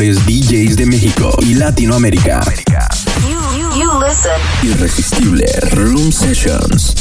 mejores DJs de México y Latinoamérica. Irresistible Room Sessions.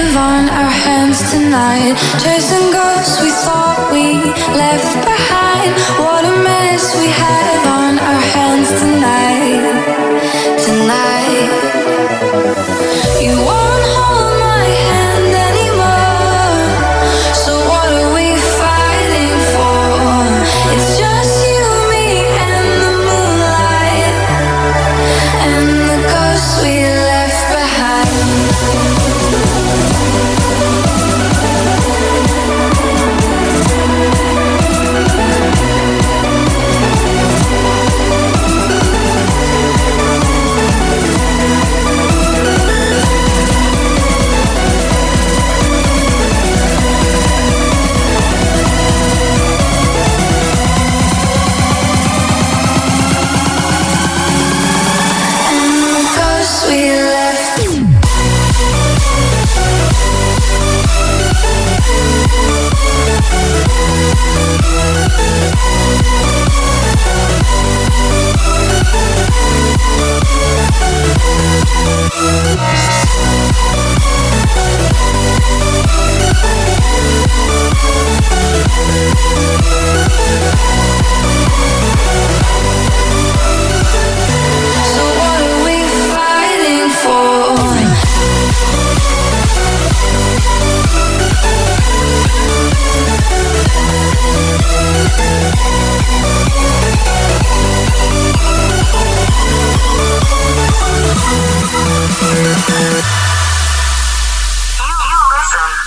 live on our hands tonight. Chasing ghosts we thought we left behind. What a mess we have on our hands tonight. Tonight.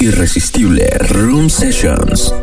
Irresistible Room Sessions.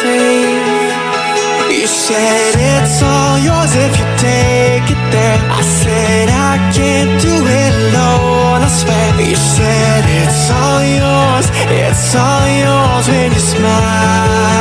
safe. You said it's all yours if you take it there. I said I can't do it alone, I swear. You said it's all yours, it's all yours when you smile.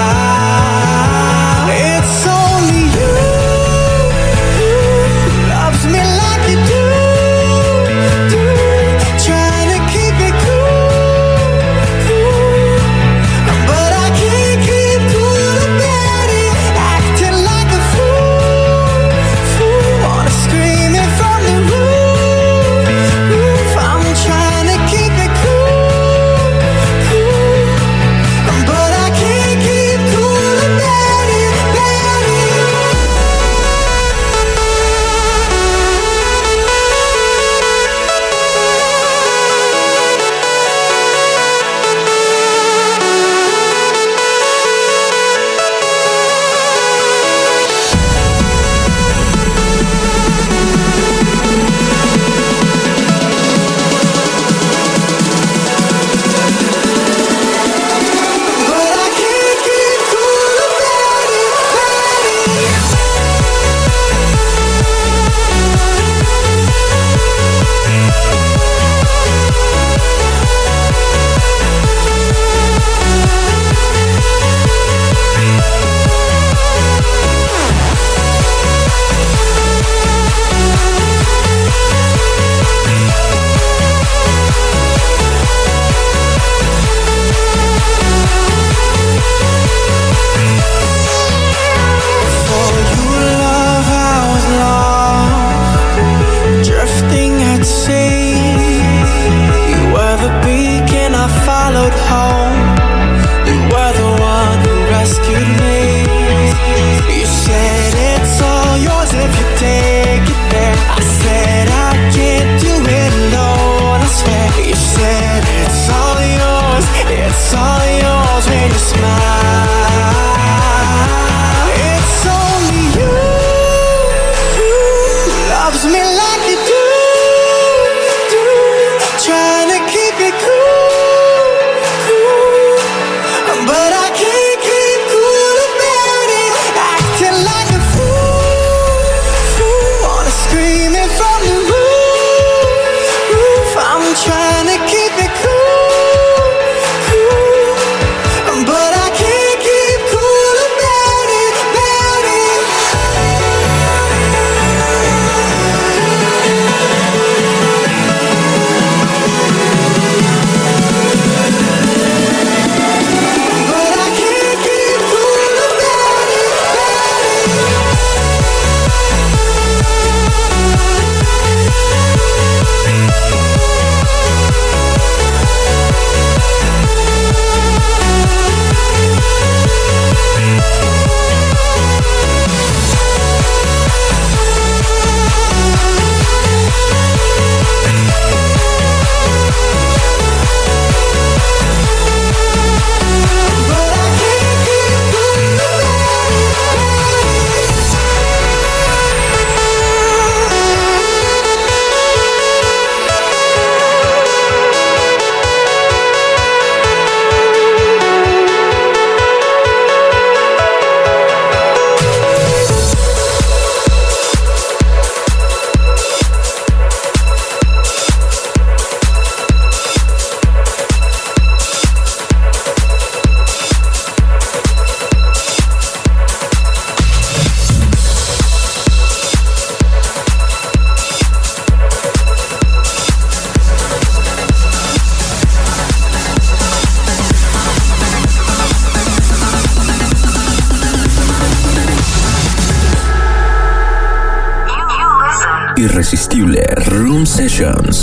Sessions.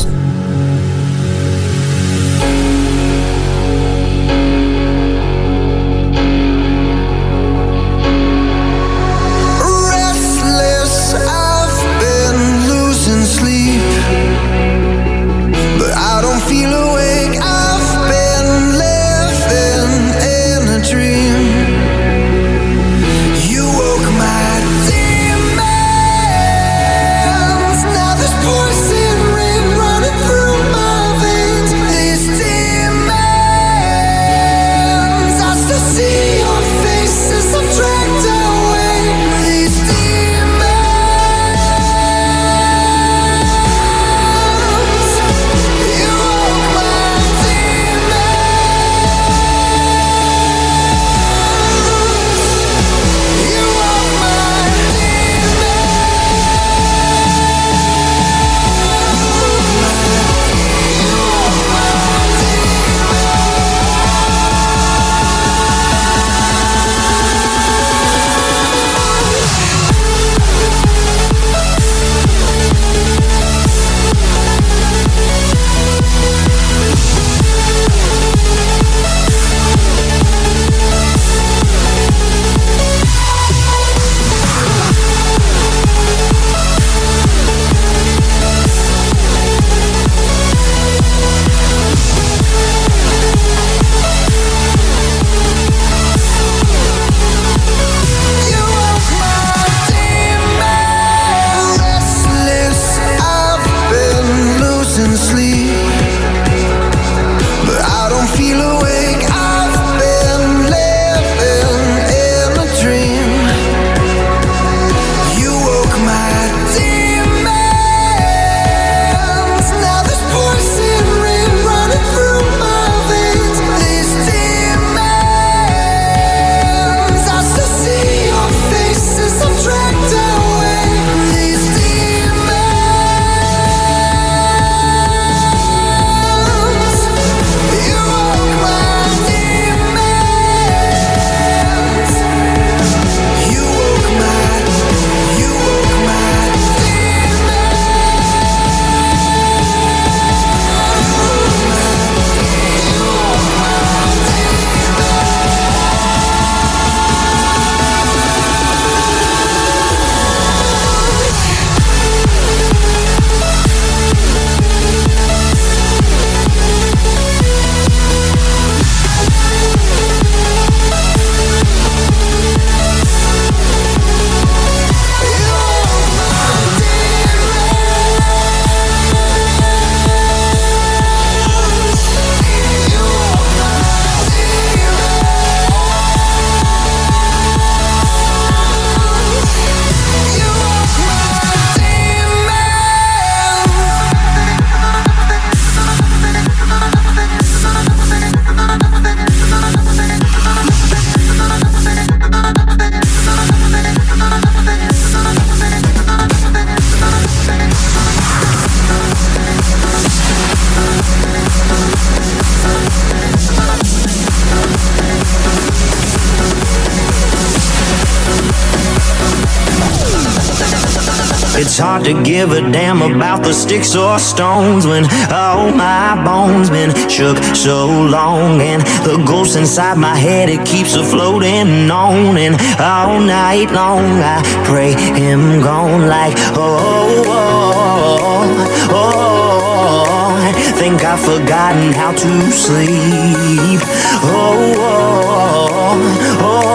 It's hard to give a damn about the sticks or stones when all my bones been shook so long. And the ghost inside my head it keeps a floating on. And all night long I pray him gone like oh oh oh, oh think I've forgotten how to sleep. Oh oh oh.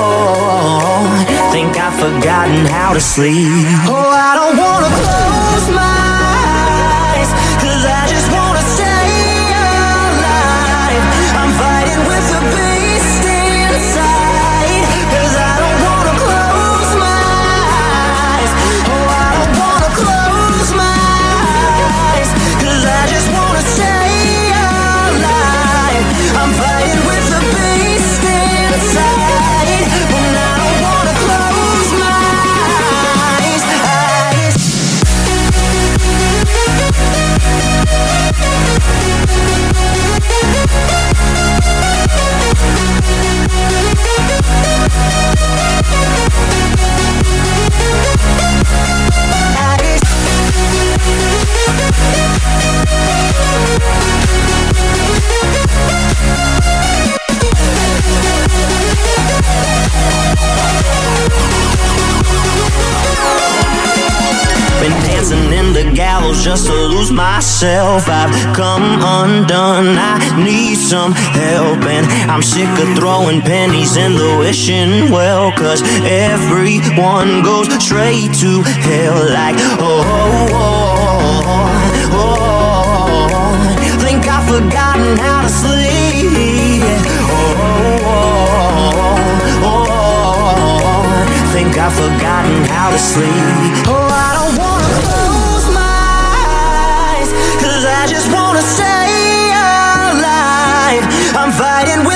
Think I've forgotten how to sleep. Oh, I don't wanna just to lose myself. I've come undone. I need some help, and I'm sick of throwing pennies in the wishing well. Cause everyone goes straight to hell, like, oh, forgotten how to sleep. Oh, oh, oh. Think I've forgotten how to sleep. Oh, I don't wanna close my eyes, cause I just wanna stay alive. I'm fighting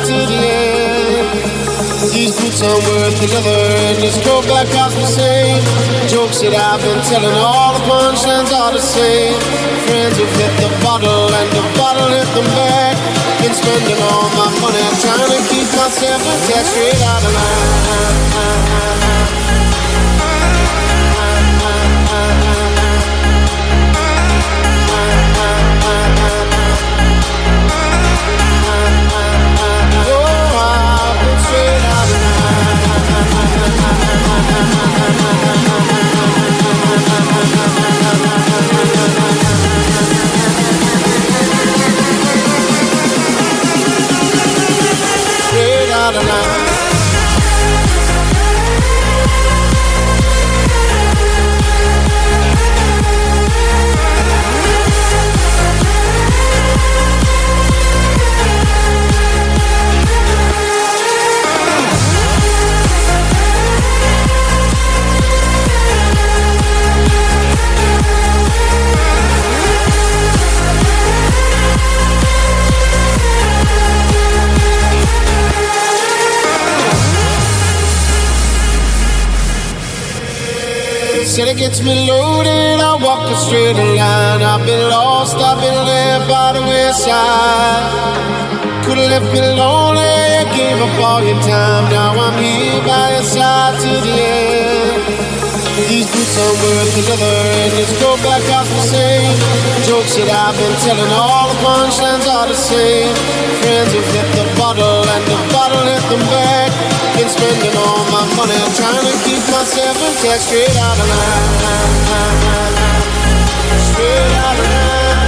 to the end. These boots are worth another endless joke like Cosby saying. Jokes that I've been telling, all the punchlines are the same. Friends have hit the bottle and the bottle hit them back. Been spending all my money trying to keep myself a tax out of line. Said it gets me loaded, I walk a straight line. I've been lost, I've been left by the wayside. Could've left me lonely, you gave up all your time. Now I'm here by your side to the end. These boots are worth together and this coat black cost the same. Jokes that I've been telling, all the punchlines are the same. Friends who've hit the bottle, and the bottle hit them back been spending all my money trying to keep myself intact straight out of line. Straight out of line.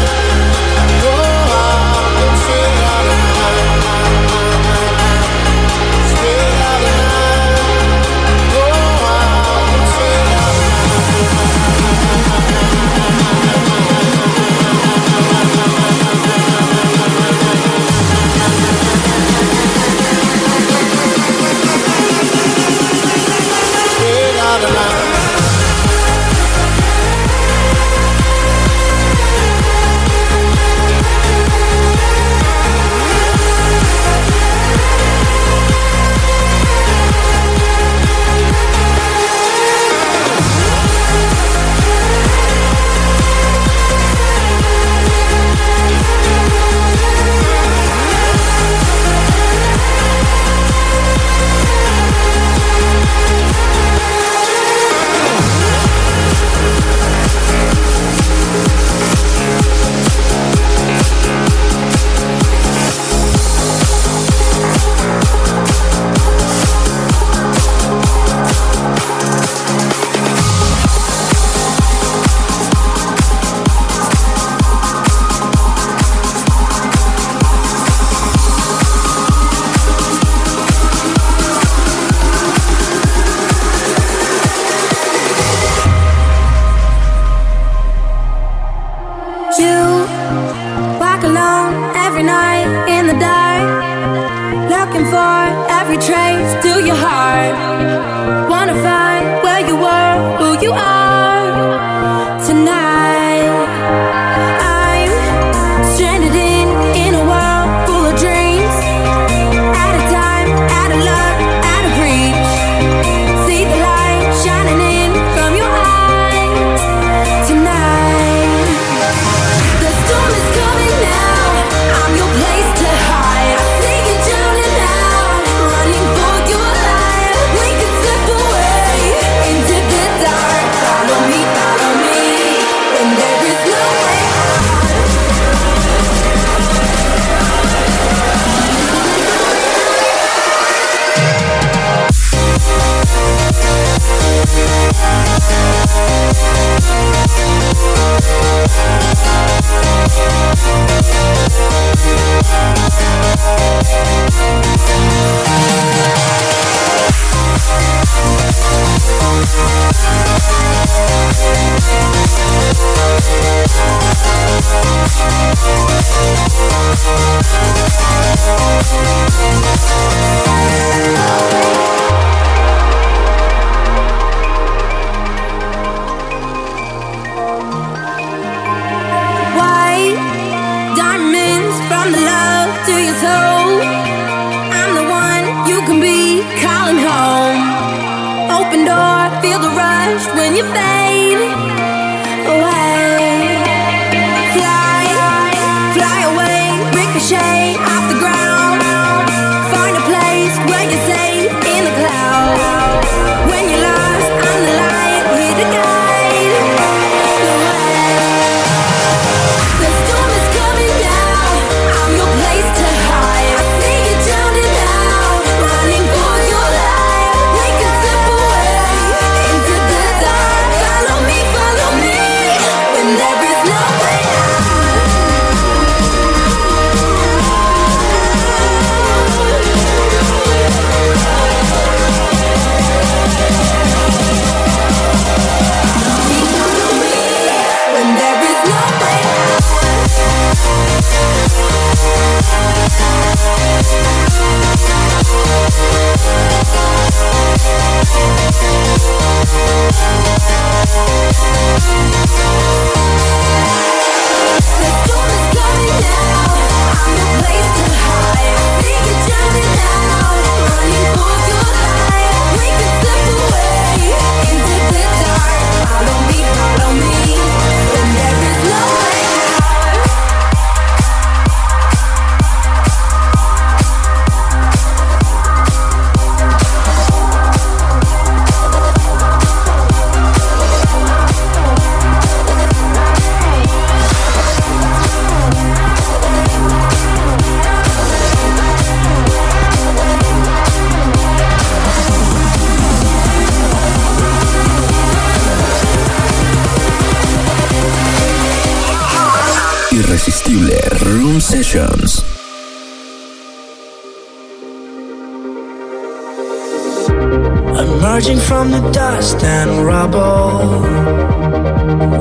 from the dust and rubble.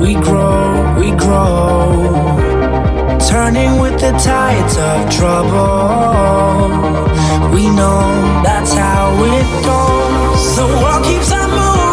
We grow, we grow. Turning with the tides of trouble. We know that's how it goes. The world keeps on moving.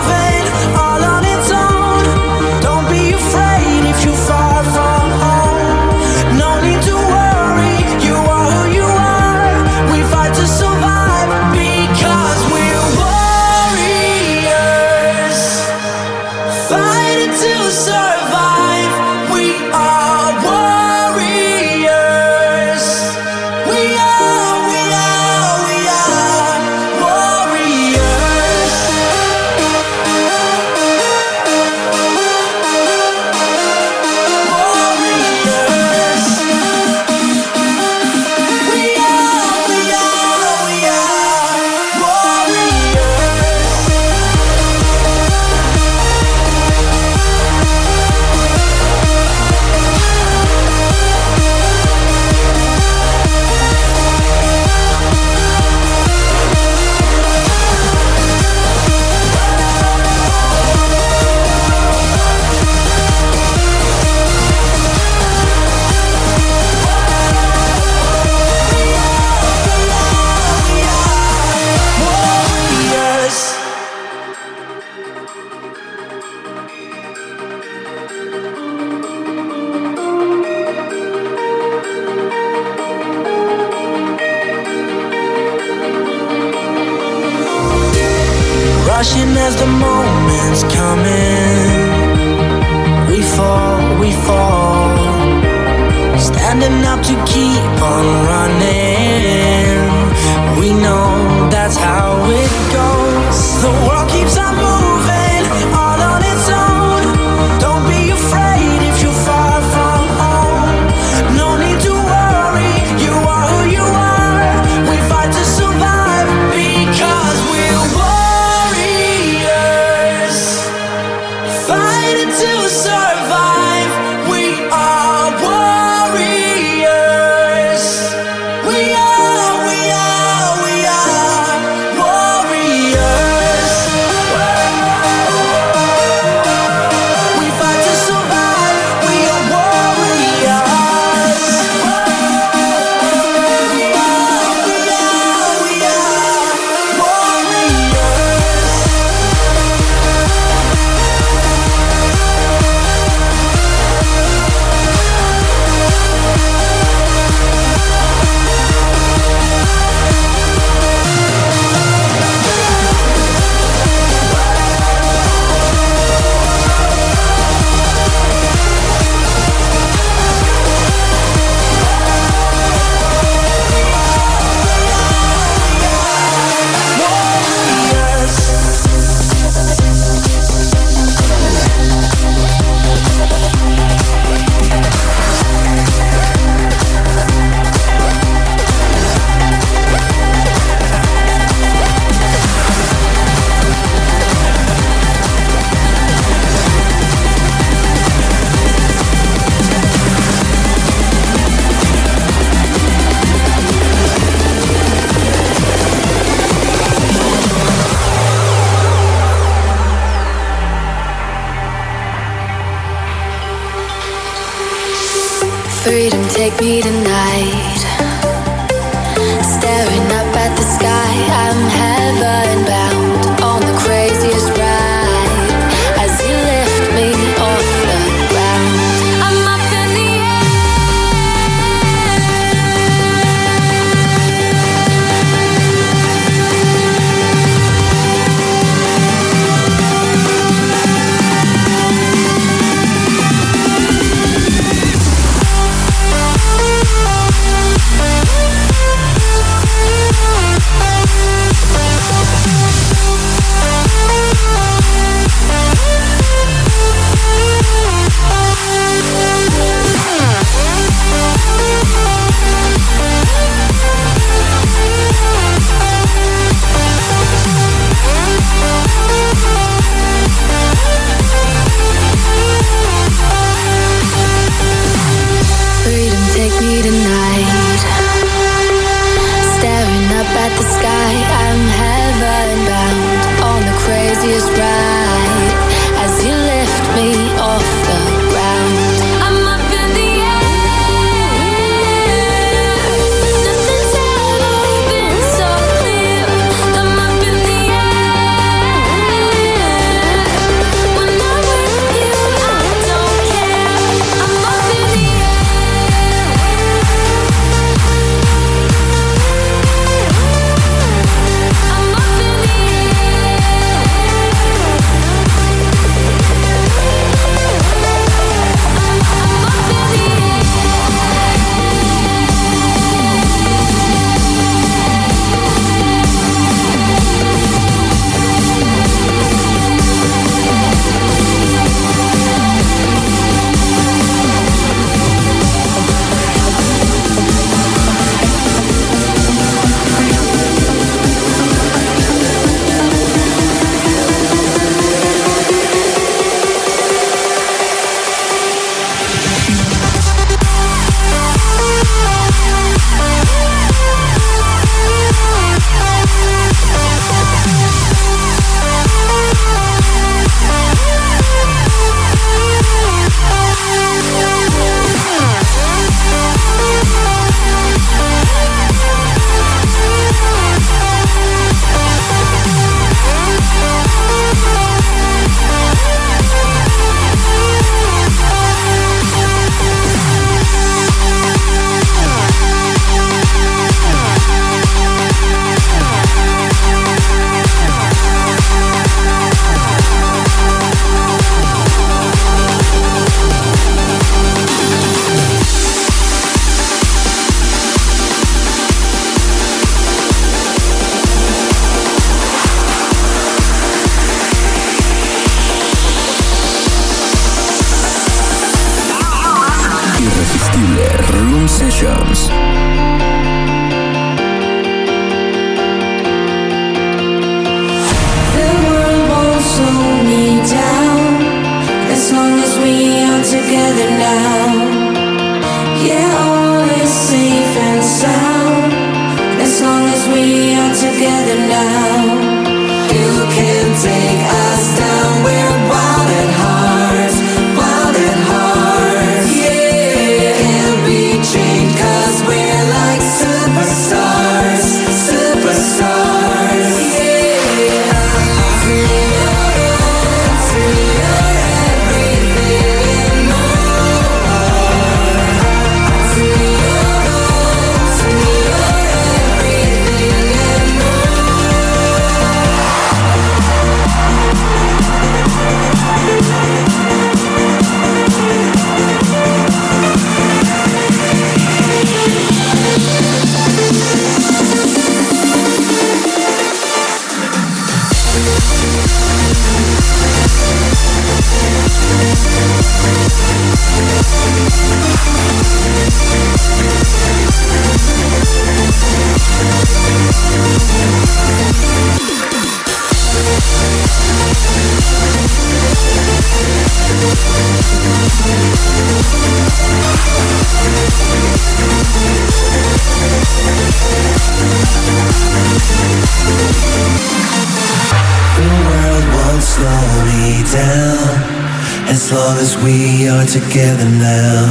Together now.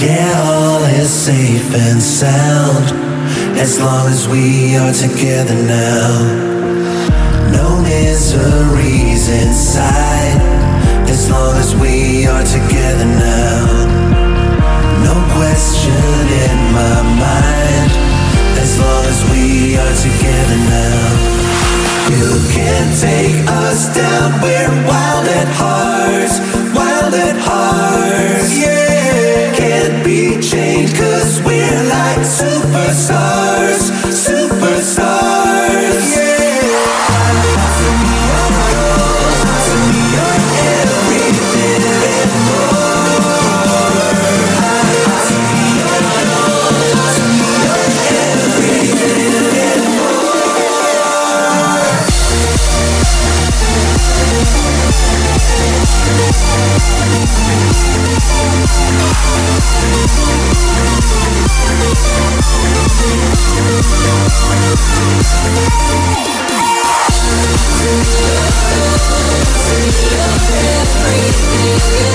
Yeah, all is safe and sound as long as we are together now. No miseries inside as long as we are together now. No question in my mind as long as we are together now. You can take us down, we're wild at heart, Irresistible